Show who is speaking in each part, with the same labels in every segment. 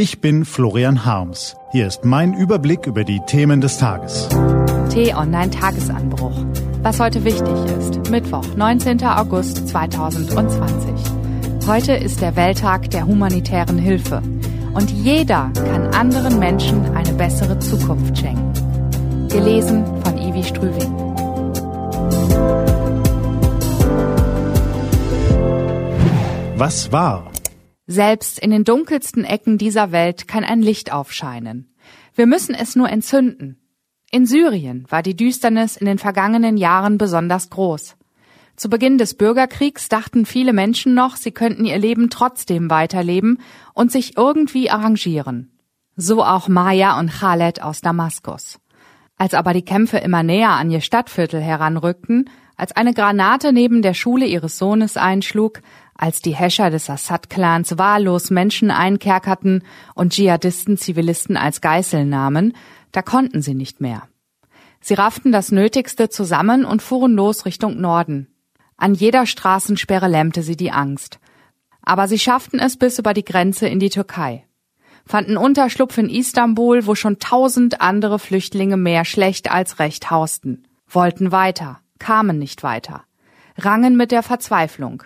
Speaker 1: Ich bin Florian Harms. Hier ist mein Überblick über die Themen des Tages.
Speaker 2: T-Online Tagesanbruch. Was heute wichtig ist. Mittwoch, 19. August 2020. Heute ist der Welttag der humanitären Hilfe. Und jeder kann anderen Menschen eine bessere Zukunft schenken. Gelesen von Ivi Strüving.
Speaker 1: Was war?
Speaker 2: Selbst in den dunkelsten Ecken dieser Welt kann ein Licht aufscheinen. Wir müssen es nur entzünden. In Syrien war die Düsternis in den vergangenen Jahren besonders groß. Zu Beginn des Bürgerkriegs dachten viele Menschen noch, sie könnten ihr Leben trotzdem weiterleben und sich irgendwie arrangieren. So auch Maya und Khaled aus Damaskus. Als aber die Kämpfe immer näher an ihr Stadtviertel heranrückten, als eine Granate neben der Schule ihres Sohnes einschlug, als die Häscher des Assad-Clans wahllos Menschen einkerkerten und Dschihadisten Zivilisten als Geiseln nahmen, da konnten sie nicht mehr. Sie rafften das Nötigste zusammen und fuhren los Richtung Norden. An jeder Straßensperre lähmte sie die Angst. Aber sie schafften es bis über die Grenze in die Türkei. Fanden Unterschlupf in Istanbul, wo schon tausend andere Flüchtlinge mehr schlecht als recht hausten. Wollten weiter, kamen nicht weiter. Rangen mit der Verzweiflung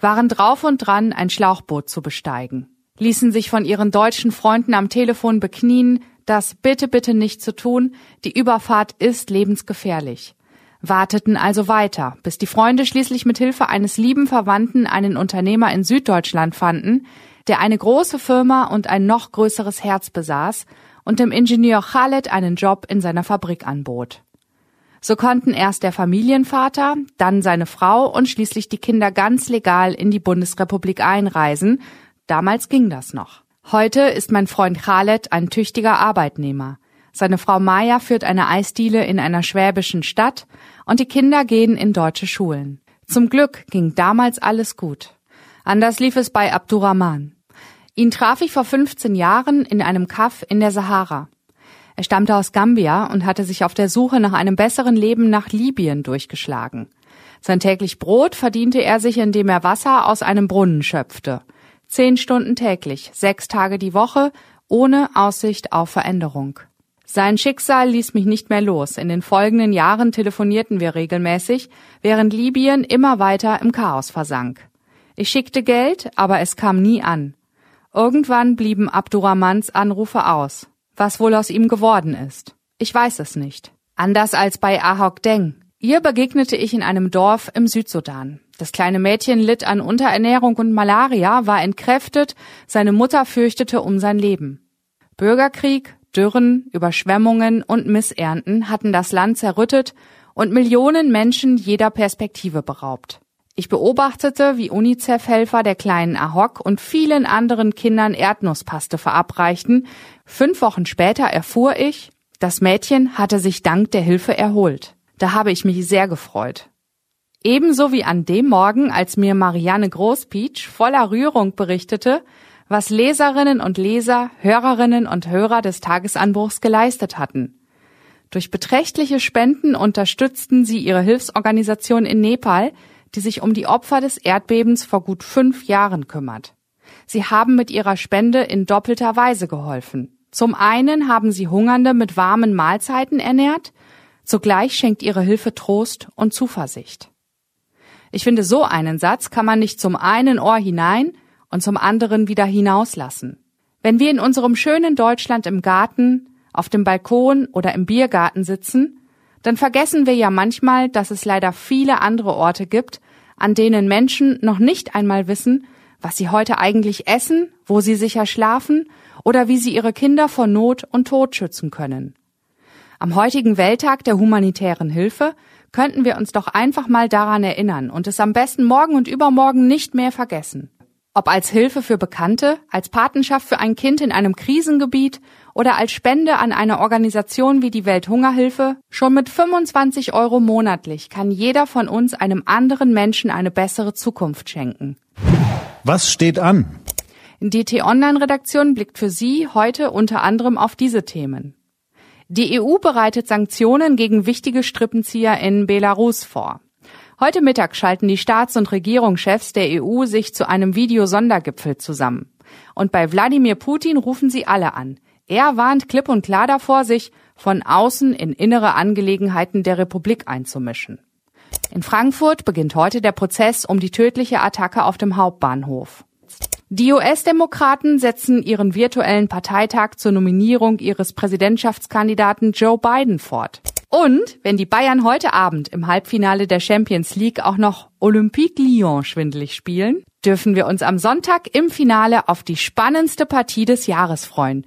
Speaker 2: waren drauf und dran, ein Schlauchboot zu besteigen, ließen sich von ihren deutschen Freunden am Telefon beknien, das bitte, bitte nicht zu tun, die Überfahrt ist lebensgefährlich. Warteten also weiter, bis die Freunde schließlich mit Hilfe eines lieben Verwandten einen Unternehmer in Süddeutschland fanden, der eine große Firma und ein noch größeres Herz besaß und dem Ingenieur Khaled einen Job in seiner Fabrik anbot. So konnten erst der Familienvater, dann seine Frau und schließlich die Kinder ganz legal in die Bundesrepublik einreisen. Damals ging das noch. Heute ist mein Freund Khaled ein tüchtiger Arbeitnehmer. Seine Frau Maya führt eine Eisdiele in einer schwäbischen Stadt und die Kinder gehen in deutsche Schulen. Zum Glück ging damals alles gut. Anders lief es bei Abdurrahman. Ihn traf ich vor 15 Jahren in einem Kaff in der Sahara. Er stammte aus Gambia und hatte sich auf der Suche nach einem besseren Leben nach Libyen durchgeschlagen. Sein täglich Brot verdiente er sich, indem er Wasser aus einem Brunnen schöpfte. Zehn Stunden täglich, sechs Tage die Woche, ohne Aussicht auf Veränderung. Sein Schicksal ließ mich nicht mehr los. In den folgenden Jahren telefonierten wir regelmäßig, während Libyen immer weiter im Chaos versank. Ich schickte Geld, aber es kam nie an. Irgendwann blieben Abdurrahmans Anrufe aus. Was wohl aus ihm geworden ist? Ich weiß es nicht. Anders als bei Ahok Deng. Ihr begegnete ich in einem Dorf im Südsudan. Das kleine Mädchen litt an Unterernährung und Malaria, war entkräftet, seine Mutter fürchtete um sein Leben. Bürgerkrieg, Dürren, Überschwemmungen und Missernten hatten das Land zerrüttet und Millionen Menschen jeder Perspektive beraubt. Ich beobachtete, wie UNICEF-Helfer der kleinen Ahok und vielen anderen Kindern Erdnusspaste verabreichten. Fünf Wochen später erfuhr ich, das Mädchen hatte sich dank der Hilfe erholt. Da habe ich mich sehr gefreut. Ebenso wie an dem Morgen, als mir Marianne Großpietsch voller Rührung berichtete, was Leserinnen und Leser, Hörerinnen und Hörer des Tagesanbruchs geleistet hatten. Durch beträchtliche Spenden unterstützten sie ihre Hilfsorganisation in Nepal, die sich um die Opfer des Erdbebens vor gut fünf Jahren kümmert. Sie haben mit ihrer Spende in doppelter Weise geholfen. Zum einen haben sie Hungernde mit warmen Mahlzeiten ernährt, zugleich schenkt ihre Hilfe Trost und Zuversicht. Ich finde, so einen Satz kann man nicht zum einen Ohr hinein und zum anderen wieder hinauslassen. Wenn wir in unserem schönen Deutschland im Garten, auf dem Balkon oder im Biergarten sitzen, dann vergessen wir ja manchmal, dass es leider viele andere Orte gibt, an denen Menschen noch nicht einmal wissen, was sie heute eigentlich essen, wo sie sicher schlafen oder wie sie ihre Kinder vor Not und Tod schützen können. Am heutigen Welttag der humanitären Hilfe könnten wir uns doch einfach mal daran erinnern und es am besten morgen und übermorgen nicht mehr vergessen. Ob als Hilfe für Bekannte, als Patenschaft für ein Kind in einem Krisengebiet oder als Spende an eine Organisation wie die Welthungerhilfe, schon mit 25 Euro monatlich kann jeder von uns einem anderen Menschen eine bessere Zukunft schenken.
Speaker 1: Was steht an?
Speaker 2: Die T-Online-Redaktion blickt für Sie heute unter anderem auf diese Themen. Die EU bereitet Sanktionen gegen wichtige Strippenzieher in Belarus vor. Heute Mittag schalten die Staats- und Regierungschefs der EU sich zu einem Videosondergipfel zusammen. Und bei Wladimir Putin rufen sie alle an. Er warnt klipp und klar davor, sich von außen in innere Angelegenheiten der Republik einzumischen. In Frankfurt beginnt heute der Prozess um die tödliche Attacke auf dem Hauptbahnhof. Die US-Demokraten setzen ihren virtuellen Parteitag zur Nominierung ihres Präsidentschaftskandidaten Joe Biden fort. Und wenn die Bayern heute Abend im Halbfinale der Champions League auch noch Olympique Lyon schwindelig spielen, dürfen wir uns am Sonntag im Finale auf die spannendste Partie des Jahres freuen.